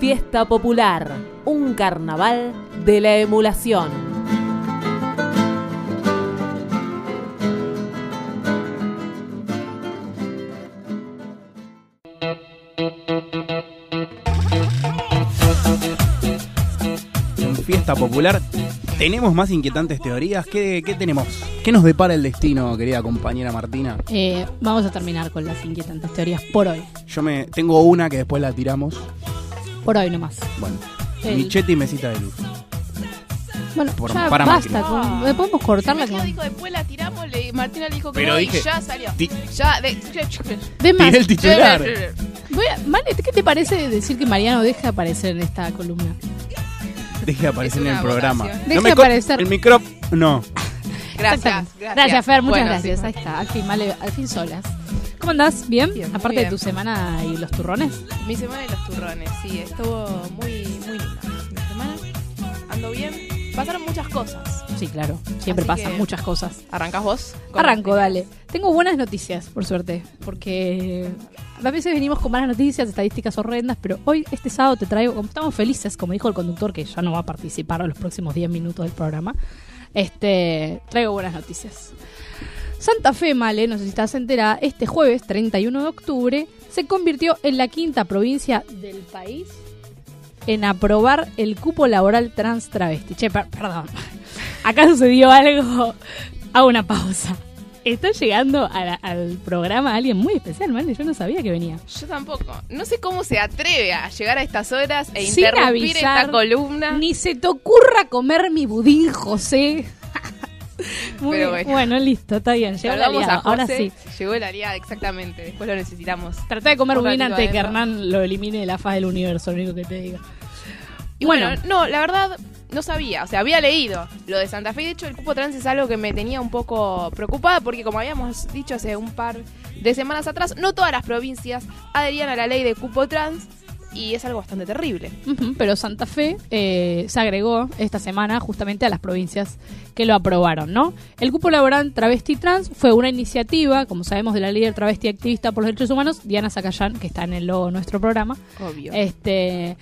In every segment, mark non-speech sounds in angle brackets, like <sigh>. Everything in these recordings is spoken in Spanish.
Fiesta Popular, un carnaval de la emulación. En Fiesta Popular tenemos más inquietantes teorías. ¿Qué, qué tenemos? ¿Qué nos depara el destino, querida compañera Martina? Eh, vamos a terminar con las inquietantes teorías por hoy. Yo me tengo una que después la tiramos. Por hoy nomás. Bueno, El- Michetti y mesita de luz. Bueno, Por- ya para basta. Con- eh, podemos cortarla Imagino con... dijo después la tiramos, le, Martina le dijo que Pero no dije- y ya salió. Ti- Ya, de, Ves más, Tiré el titular. voy a- Mane, ¿qué te parece decir que Mariano deje de aparecer en esta columna? Deje de aparecer Es en el una programa. votación. Deje de co- aparecer. El micrófono. No. Gracias, Exactamente. gracias. Gracias, Fer, muchas Bueno, gracias. sí. Ahí está, al fin, Male, al fin solas. ¿Cómo andás? ¿Bien? Bien, Aparte bien. de tu semana y los turrones. Mi semana de los turrones, sí, estuvo muy, muy linda. Mi semana, ando bien. Pasaron muchas cosas. Sí, claro. Siempre Así pasan muchas cosas. ¿Arrancas vos? Arranco, dale. Tengo buenas noticias, por suerte, porque a veces venimos con malas noticias, estadísticas horrendas, pero hoy, este sábado, te traigo, como estamos felices, como dijo el conductor, que ya no va a participar a los próximos 10 minutos del programa, este, traigo buenas noticias. Santa Fe, Male, no sé si estás enterada, este jueves 31 de octubre se convirtió en la quinta provincia del país en aprobar el cupo laboral trans travesti. Che, per- perdón. <laughs> Acá sucedió algo. Hago una pausa. Está llegando a la- al programa alguien muy especial, ¿vale? Yo no sabía que venía. Yo tampoco. No sé cómo se atreve a llegar a estas horas e Sin interrumpir avisar, esta columna. Ni se te ocurra comer mi budín, José. Muy Pero bien. bueno. bueno. listo, está bien. Llegó el Saludamos a aliado. Ahora sí. Llegó el aliado, exactamente. Después lo necesitamos. Trata de comer ratito antes de que. Hernán lo elimine de la faz del universo, lo único que te diga. Y bueno, no, la verdad no sabía, o sea, había leído lo de Santa Fe. De hecho, el cupo trans es algo que me tenía un poco preocupada porque, como habíamos dicho hace un par de semanas atrás, no todas las provincias adherían a la ley de cupo trans y es algo bastante terrible. Ujú, pero Santa Fe eh, se agregó esta semana justamente a las provincias que lo aprobaron, ¿no? El cupo laboral travesti trans fue una iniciativa, como sabemos, de la líder travesti activista por los derechos humanos, Diana Zacayán, que está en el logo de nuestro programa. Obvio. Este,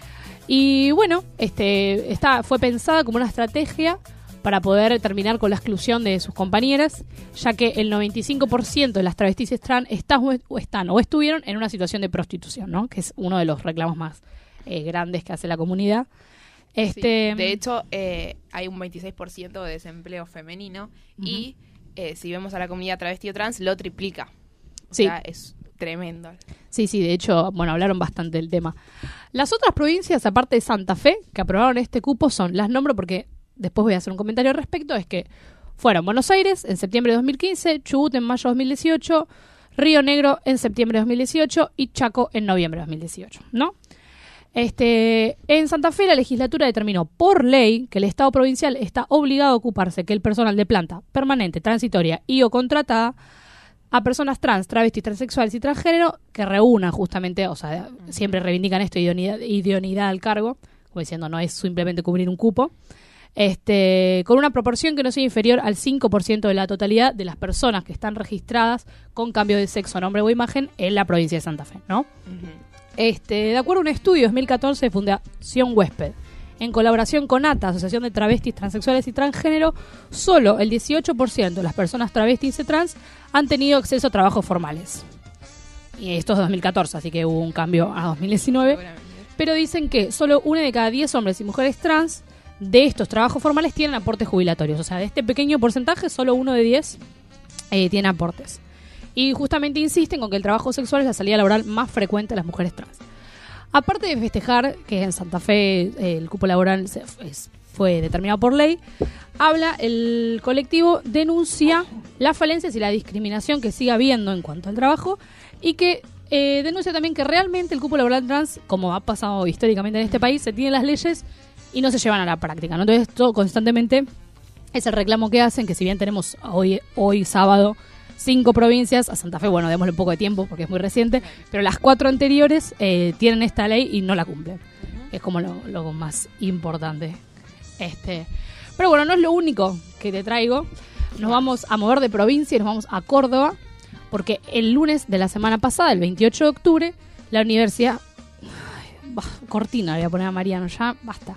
y bueno, este, está, fue pensada como una estrategia para poder terminar con la exclusión de sus compañeras, ya que el 95% de las travestis trans están o, están o estuvieron en una situación de prostitución, ¿no? Que es uno de los reclamos más eh, grandes que hace la comunidad. Sí, Este, De hecho, eh, hay un 26% de desempleo femenino y eh, si vemos a la comunidad travesti o trans, lo triplica. O Sí. sea, es tremendo. Sí, sí, de hecho, bueno, hablaron bastante del tema. Las otras provincias, aparte de Santa Fe, que aprobaron este cupo, son, las nombro porque después voy a hacer un comentario al respecto, es que fueron Buenos Aires en septiembre de 2015, Chubut en mayo de 2018, Río Negro en septiembre de 2018 y Chaco en noviembre de 2018, ¿no? Este, en Santa Fe la legislatura determinó por ley que el Estado provincial está obligado a ocuparse que el personal de planta permanente, transitoria y o contratada a personas trans, travestis, transexuales y transgénero que reúnan justamente, o sea, siempre reivindican esto, idoneidad, idoneidad al cargo, como diciendo, no es simplemente cubrir un cupo, este, con una proporción que no sea inferior al 5% de la totalidad de las personas que están registradas con cambio de sexo, nombre o imagen en la provincia de Santa Fe, ¿no? Este, de acuerdo a un estudio de 2014 de Fundación Huésped, en colaboración con ATA, Asociación de Travestis Transexuales y Transgénero, solo el 18% de las personas travestis y trans han tenido acceso a trabajos formales. Y esto es 2014, así que hubo un cambio a 2019. Seguramente. Pero dicen que solo una de cada 10 hombres y mujeres trans de estos trabajos formales tienen aportes jubilatorios. O sea, de este pequeño porcentaje, solo uno de 10 eh, tiene aportes. Y justamente insisten con que el trabajo sexual es la salida laboral más frecuente de las mujeres trans. Aparte de festejar que en Santa Fe eh, el cupo laboral se- fue determinado por ley, habla el colectivo denuncia las falencias y la discriminación que sigue habiendo en cuanto al trabajo y que eh, denuncia también que realmente el cupo laboral trans, como ha pasado históricamente en este país, se tiene las leyes y no se llevan a la práctica. ¿no? Entonces, esto constantemente es el reclamo que hacen, que si bien tenemos hoy, hoy sábado cinco provincias, a Santa Fe, bueno, démosle un poco de tiempo porque es muy reciente, pero las cuatro anteriores eh, tienen esta ley y no la cumplen. Es como lo, lo más importante. Este, pero bueno, no es lo único que te traigo. Nos vamos a mover de provincia y nos vamos a Córdoba, porque el lunes de la semana pasada, el 28 de octubre, la universidad... Ay, cortina le voy a poner a Mariano, ya basta.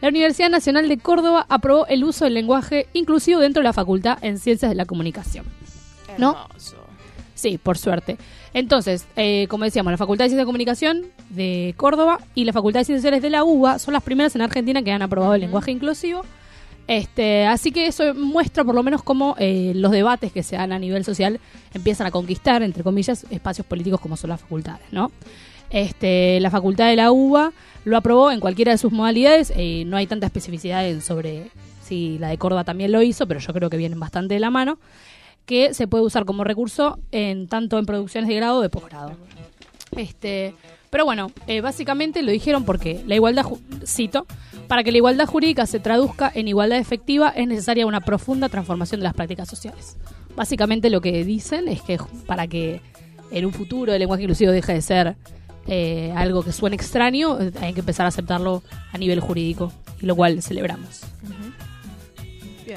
La Universidad Nacional de Córdoba aprobó el uso del lenguaje inclusivo dentro de la Facultad en Ciencias de la Comunicación. ¿No? Sí, por suerte. Entonces, eh, como decíamos, la Facultad de Ciencias de Comunicación de Córdoba y la Facultad de Ciencias Sociales de la UBA son las primeras en Argentina que han aprobado el lenguaje inclusivo. Este, así que eso muestra por lo menos cómo eh, los debates que se dan a nivel social empiezan a conquistar, entre comillas, espacios políticos como son las facultades, ¿no? Este, la facultad de la UBA lo aprobó en cualquiera de sus modalidades. Eh, no hay tanta especificidad sobre si la de Córdoba también lo hizo, pero yo creo que vienen bastante de la mano. Que se puede usar como recurso en tanto en producciones de grado de posgrado. Este, pero bueno, eh, básicamente lo dijeron porque la igualdad, cito, para que la igualdad jurídica se traduzca en igualdad efectiva es necesaria una profunda transformación de las prácticas sociales. Básicamente lo que dicen es que para que en un futuro el lenguaje inclusivo deje de ser eh, algo que suene extraño, hay que empezar a aceptarlo a nivel jurídico, y lo cual celebramos.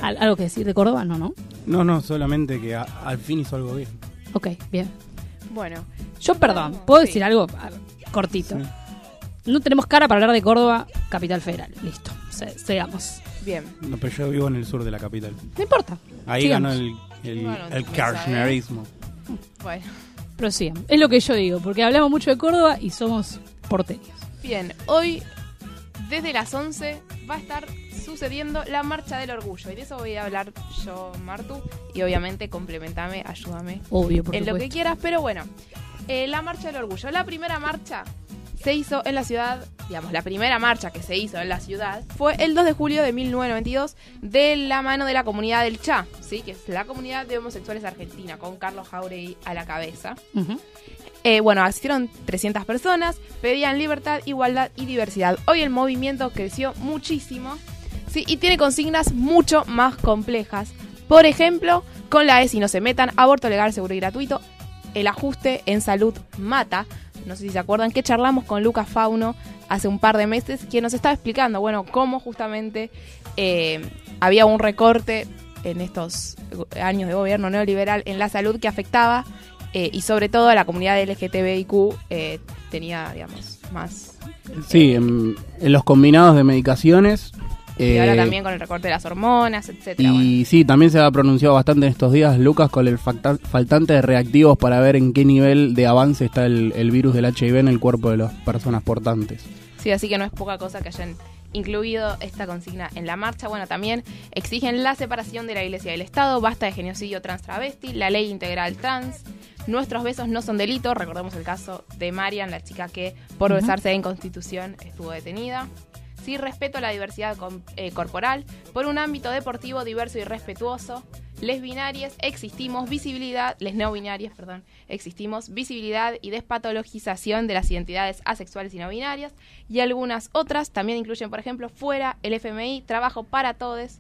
¿Algo que decir de Córdoba? No, ¿no? No, no, solamente que al fin hizo algo bien. Ok, bien. Bueno. Yo, perdón, ¿puedo decir algo cortito? No tenemos cara para hablar de Córdoba, capital federal. Listo, sigamos. Bien. No, pero yo vivo en el sur de la capital. No importa. Ahí ganó el, el, el kirchnerismo. Bueno. Prosigan. Es lo que yo digo, porque hablamos mucho de Córdoba y somos porteños. Bien, hoy desde las 11 va a estar sucediendo la Marcha del Orgullo. Y de eso voy a hablar yo, Martu. Y obviamente complementame, ayúdame. Obvio, En lo que quieras, pero bueno. Eh, la Marcha del Orgullo. La primera marcha se hizo en la ciudad, digamos, la primera marcha que se hizo en la ciudad fue el 2 de julio de 1992 de la mano de la comunidad del Cha, ¿sí? que es la comunidad de homosexuales argentina, con Carlos Jauregui a la cabeza. Eh, bueno, asistieron 300 personas, pedían libertad, igualdad y diversidad. Hoy el movimiento creció muchísimo ¿sí? y tiene consignas mucho más complejas. Por ejemplo, con la E si no se metan, aborto legal, seguro y gratuito, el ajuste en salud mata, no sé si se acuerdan, que charlamos con Lucas Fauno hace un par de meses, que nos estaba explicando, bueno, cómo justamente eh, había un recorte en estos años de gobierno neoliberal en la salud que afectaba eh, y sobre todo a la comunidad LGTBIQ eh, tenía, digamos, más... Sí, en, los combinados de medicaciones y ahora también con el recorte de las hormonas, etcétera. Y sí, también se ha pronunciado bastante en estos días, Lucas, con el faltante de reactivos para ver en qué nivel de avance está el, virus del HIV en el cuerpo de las personas portantes. Sí, así que no es poca cosa que hayan incluido esta consigna en la marcha. Bueno, también exigen la separación de la Iglesia y del Estado, basta de genocidio trans travesti, la ley integral trans. Nuestros besos no son delito. Recordemos el caso de Marian, la chica que por besarse en Constitución estuvo detenida sí respeto a la diversidad eh, corporal, por un ámbito deportivo diverso y respetuoso. Les binarias existimos, visibilidad, les no binarias, perdón, existimos, visibilidad y despatologización de las identidades asexuales y no binarias. Y algunas otras también incluyen, por ejemplo, fuera, el FMI, trabajo para todos,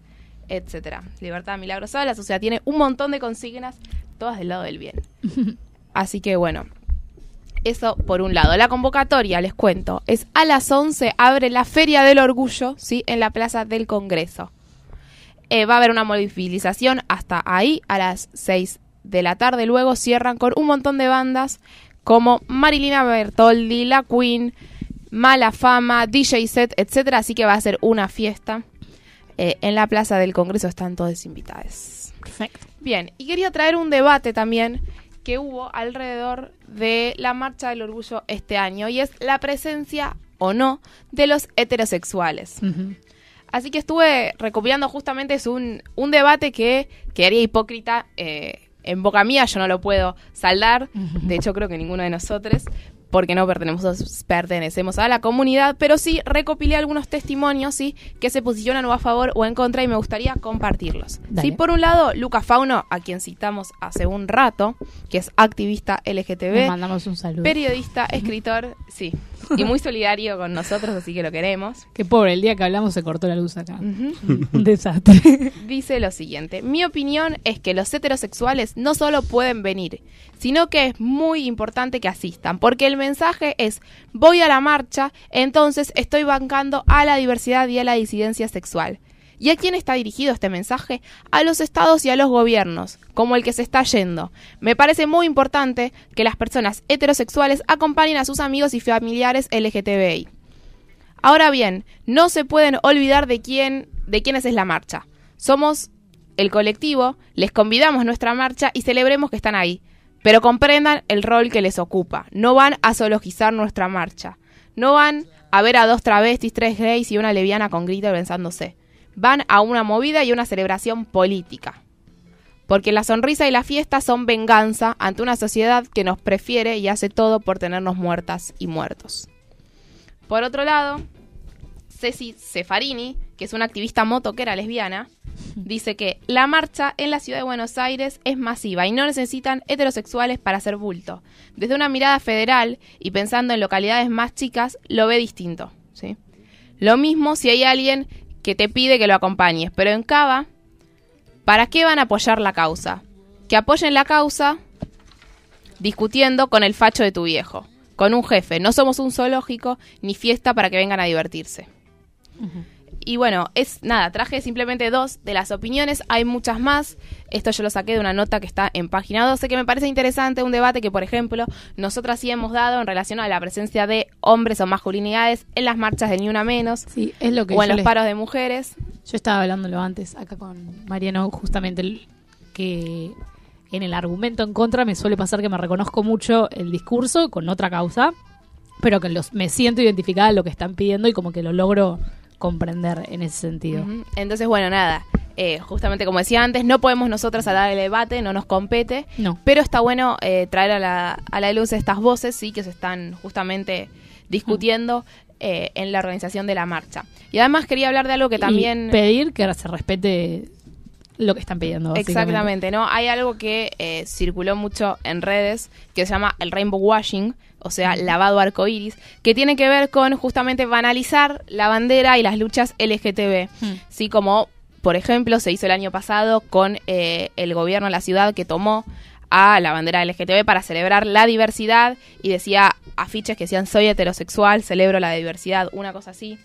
etcétera. Libertad milagrosa, la sociedad tiene un montón de consignas, todas del lado del bien. <laughs> Así que bueno, eso por un lado. La convocatoria, les cuento, es a las 11, abre la Feria del Orgullo, ¿sí? En la Plaza del Congreso. Eh, va a haber una movilización hasta ahí, a las 6 de la tarde. Luego cierran con un montón de bandas como Marilina Bertoldi, La Queen, Mala Fama, DJ Set, etcétera. Así que va a ser una fiesta. Eh, en la Plaza del Congreso están todos invitados. Perfecto. Bien, y quería traer un debate también que hubo alrededor de la Marcha del Orgullo este año y es la presencia o no de los heterosexuales. Así que estuve recopilando justamente es un, un debate que quedaría hipócrita eh, en boca mía, yo no lo puedo saldar, de hecho creo que ninguno de nosotros, porque no pertenecemos, pertenecemos a la comunidad, pero sí recopilé algunos testimonios ¿sí? que se posicionan o a favor o en contra y me gustaría compartirlos. Sí, por un lado, Lucas Fauno, a quien citamos hace un rato, que es activista LGTB, mandamos un saludo. periodista, escritor, sí, <laughs> y muy solidario con nosotros, así que lo queremos. Qué pobre, el día que hablamos se cortó la luz acá. un desastre. <laughs> Dice lo siguiente, mi opinión es que los heterosexuales no solo pueden venir, sino que es muy importante que asistan, porque el mensaje es voy a la marcha, entonces estoy bancando a la diversidad y a la disidencia sexual. ¿Y a quién está dirigido este mensaje? A los estados y a los gobiernos, como el que se está yendo. Me parece muy importante que las personas heterosexuales acompañen a sus amigos y familiares LGTBI. Ahora bien, no se pueden olvidar de quién, de quiénes es la marcha. Somos el colectivo, les convidamos nuestra marcha y celebremos que están ahí. Pero comprendan el rol que les ocupa. No van a zoologizar nuestra marcha. No van a ver a dos travestis, tres gays y una leviana con grito pensándose. Van a una movida y una celebración política. Porque la sonrisa y la fiesta son venganza ante una sociedad que nos prefiere y hace todo por tenernos muertas y muertos. Por otro lado, Ceci Cefarini, que es una activista motoquera lesbiana, dice que la marcha en la ciudad de Buenos Aires es masiva y no necesitan heterosexuales para hacer bulto. Desde una mirada federal y pensando en localidades más chicas, lo ve distinto. ¿sí? Lo mismo si hay alguien que te pide que lo acompañes, pero en Cava, ¿para qué van a apoyar la causa? Que apoyen la causa discutiendo con el facho de tu viejo, con un jefe. No somos un zoológico ni fiesta para que vengan a divertirse. Y bueno, es nada, traje simplemente dos de las opiniones, hay muchas más. Esto yo lo saqué de una nota que está en página 12, que me parece interesante, un debate que, por ejemplo, nosotras sí hemos dado en relación a la presencia de hombres o masculinidades en las marchas de Ni Una Menos. Sí, es lo que o en los paros de mujeres. Yo estaba hablándolo antes acá con Mariano, justamente que en el argumento en contra me suele pasar que me reconozco mucho el discurso con otra causa, pero que los, me siento identificada en lo que están pidiendo y como que lo logro comprender en ese sentido. Entonces, bueno, nada. Eh, justamente como decía antes, no podemos nosotras dar el debate, no nos compete, no. pero está bueno eh, traer a la, a la luz estas voces, sí, que se están justamente discutiendo eh, en la organización de la marcha. Y además quería hablar de algo que también... pedir que se respete lo que están pidiendo. Exactamente, ¿no? Hay algo que circuló mucho en redes que se llama el rainbow washing, o sea, lavado arcoíris, que tiene que ver con justamente banalizar la bandera y las luchas LGTB. Sí, como por ejemplo se hizo el año pasado con eh, el gobierno de la ciudad que tomó a la bandera LGTB para celebrar la diversidad y decía afiches que decían soy heterosexual, celebro la diversidad, una cosa así,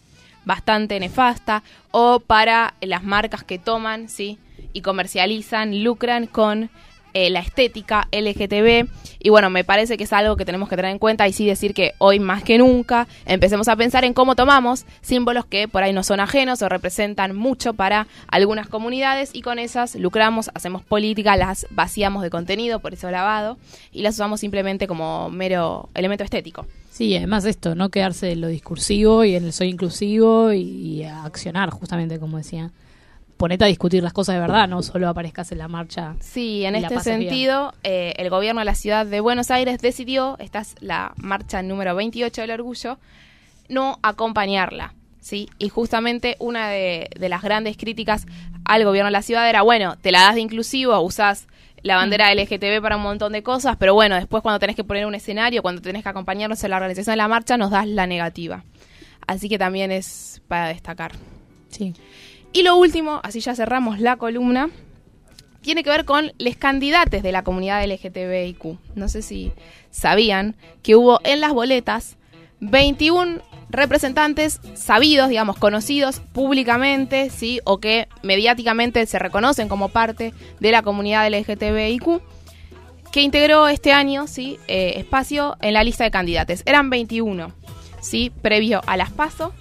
bastante nefasta, o para las marcas que toman, sí, y comercializan, lucran con eh, la estética LGTB. Y bueno, me parece que es algo que tenemos que tener en cuenta y sí decir que hoy más que nunca empecemos a pensar en cómo tomamos símbolos que por ahí no son ajenos o representan mucho para algunas comunidades y con esas lucramos, hacemos política, las vaciamos de contenido, por eso lavado, y las usamos simplemente como mero elemento estético. Sí, además esto, no quedarse en lo discursivo y en el soy inclusivo y, y accionar, justamente como decía ponete a discutir las cosas de verdad, no solo aparezcas en la marcha. Sí, en este sentido, eh, el gobierno de la ciudad de Buenos Aires decidió, esta es la marcha número 28 del orgullo, no acompañarla. ¿sí? Y justamente una de, las grandes críticas al gobierno de la ciudad era, bueno, te la das de inclusivo, usás la bandera mm. LGTB para un montón de cosas, pero bueno, después cuando tenés que poner un escenario, cuando tenés que acompañarnos en la organización de la marcha, nos das la negativa. Así que también es para destacar. Sí. Y lo último, así ya cerramos la columna, tiene que ver con los candidatos de la comunidad LGTBIQ. No sé si sabían que hubo en las boletas 21 representantes sabidos, digamos, conocidos públicamente, ¿sí? O que mediáticamente se reconocen como parte de la comunidad LGTBIQ, que integró este año, ¿sí? Eh, espacio en la lista de candidatos. Eran 21, ¿sí? Previo a las PASO.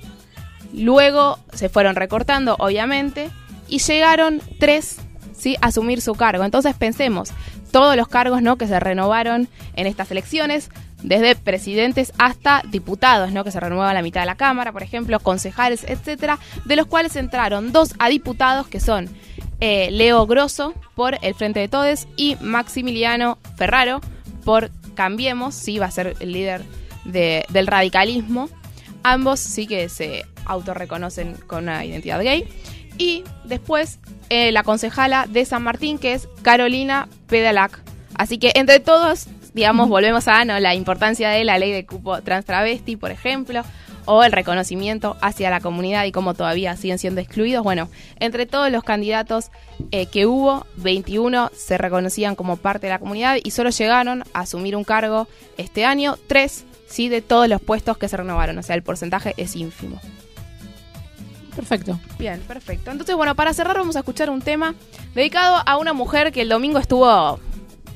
Luego se fueron recortando, obviamente, y llegaron tres ¿sí? a asumir su cargo. Entonces pensemos, todos los cargos ¿no? que se renovaron en estas elecciones, desde presidentes hasta diputados, ¿no? que se renueva la mitad de la Cámara, por ejemplo, concejales, etcétera, de los cuales entraron dos a diputados que son eh, Leo Grosso por el Frente de Todes y Maximiliano Ferraro por Cambiemos, sí, va a ser el líder del radicalismo. Ambos sí que se autorreconocen con una identidad gay. Y después eh, la concejala de San Martín, que es Carolina Pedalac. Así que entre todos, digamos, volvemos a ¿no? la importancia de la ley de cupo trans travesti, por ejemplo, o el reconocimiento hacia la comunidad y cómo todavía siguen siendo excluidos. Bueno, entre todos los candidatos eh, que hubo, 21 se reconocían como parte de la comunidad y solo llegaron a asumir un cargo este año, tres sí de todos los puestos que se renovaron, o sea, el porcentaje es ínfimo. Perfecto. Bien, perfecto. Entonces, bueno, para cerrar vamos a escuchar un tema dedicado a una mujer que el domingo estuvo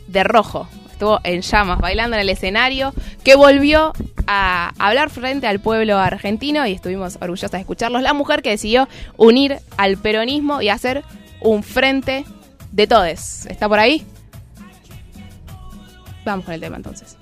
de rojo, estuvo en llamas, bailando en el escenario, que volvió a hablar frente al pueblo argentino y estuvimos orgullosas de escucharlos. La mujer que decidió unir al peronismo y hacer un frente de todes. ¿Está por ahí? Vamos con el tema entonces.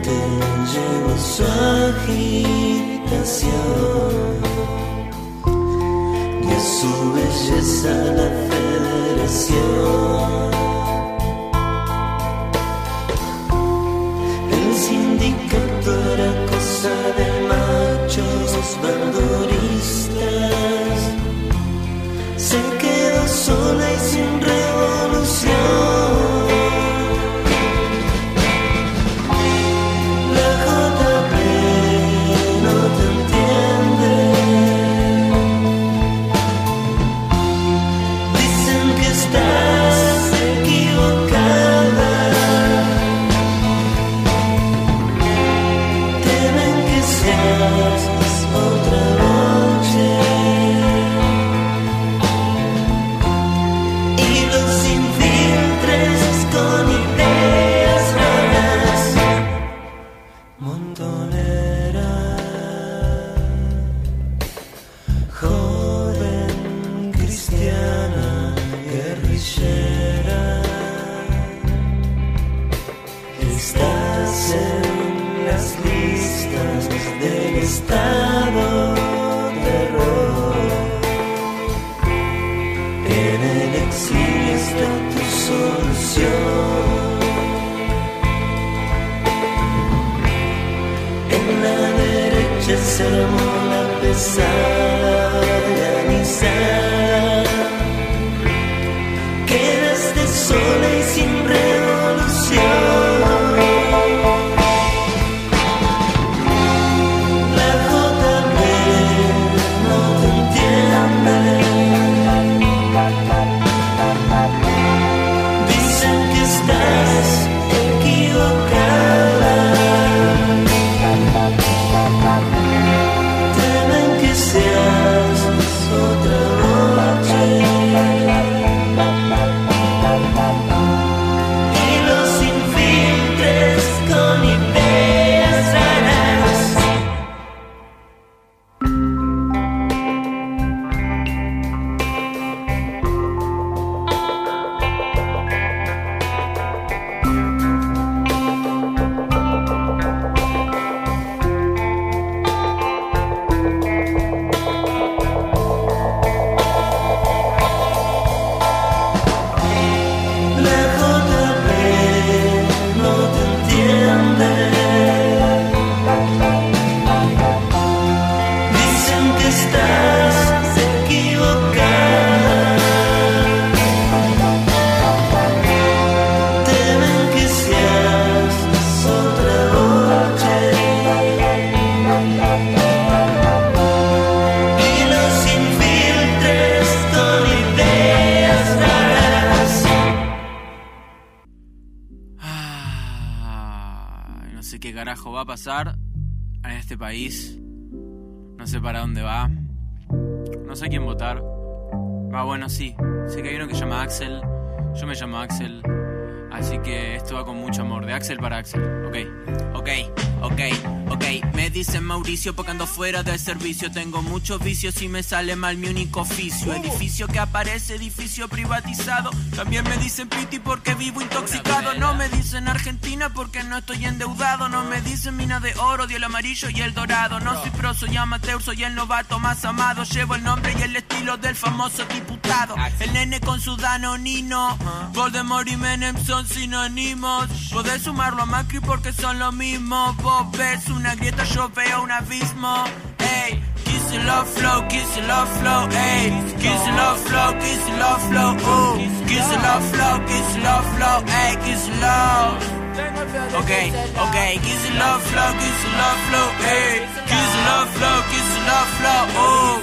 Llevó su agitación y a su belleza la federación. Pasar en este país. No sé para dónde va. No sé quién votar. Ah, bueno, sí. Sé que hay uno que se llama Axel. Yo me llamo Axel. Así que esto va con mucho amor, de Axel para Axel. Ok, ok, ok, ok. Me dicen Mauricio porque ando fuera del servicio. Tengo muchos vicios y me sale mal mi único oficio. Edificio que aparece, edificio privatizado. También me dicen Piti porque vivo intoxicado. No me dicen Argentina porque no estoy endeudado. No me dicen mina de oro, dio el amarillo y el dorado. No soy pro, soy amateur, soy el novato más amado. Llevo el nombre y el estilo del famoso diputado. El nene con su danonino. Voldemort y Menem son sinónimos. Podés sumarlo a Macri porque son lo mismo. Vos ves una grieta, yo veo un abismo. Ey, kiss it love flow, kiss it love flow, ey. Kiss it love flow, kiss it love flow, ooh. Kiss it love flow, kiss it love flow, ey. Kiss it love. Ok, ok, kiss it love flow, kiss it love flow, ey. Kiss it love flow, kiss it love flow, ooh.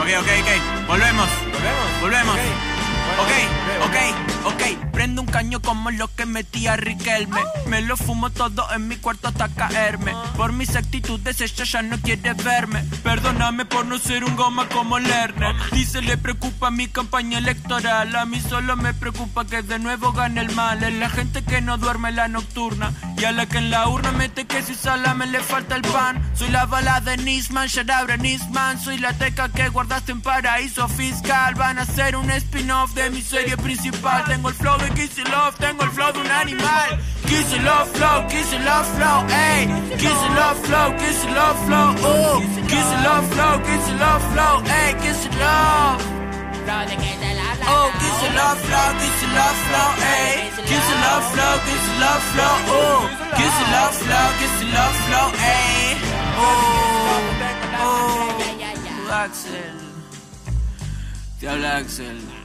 Ok, ok, ok. Volvemos. Volvemos. Volvemos. Ok, ok, ok. Prendo un caño como lo que metía Riquelme. Me lo fumo todo en mi cuarto hasta caerme. Por mis actitudes ella ya no quiere verme. Perdóname por no ser un goma como Lerner. Dice le preocupa mi campaña electoral. A mí solo me preocupa que de nuevo gane el mal. Es la gente que no duerme la nocturna. Y a la que en la urna mete que si salame le falta el pan. Soy la bala de Nisman, Sharabre Nisman. Soy la teca que guardaste en paraíso fiscal. Van a ser un spin-off de mi serie principal. Tengo el flow de Kiss Love, tengo el flow de un animal. Kiss Love Flow, Kiss Love Flow, ey. Kiss Love Flow, Kiss Love Flow, ooh. Kiss It Love Flow, Kiss Love Flow, ey. Kiss Love. Oh, kiss it love flow, kiss it love flow, ey. Kiss it love flow, kiss it love flow, ooh. Kiss it love flow, kiss it love flow, ey. Oh, oh. Axel. Te habla Axel.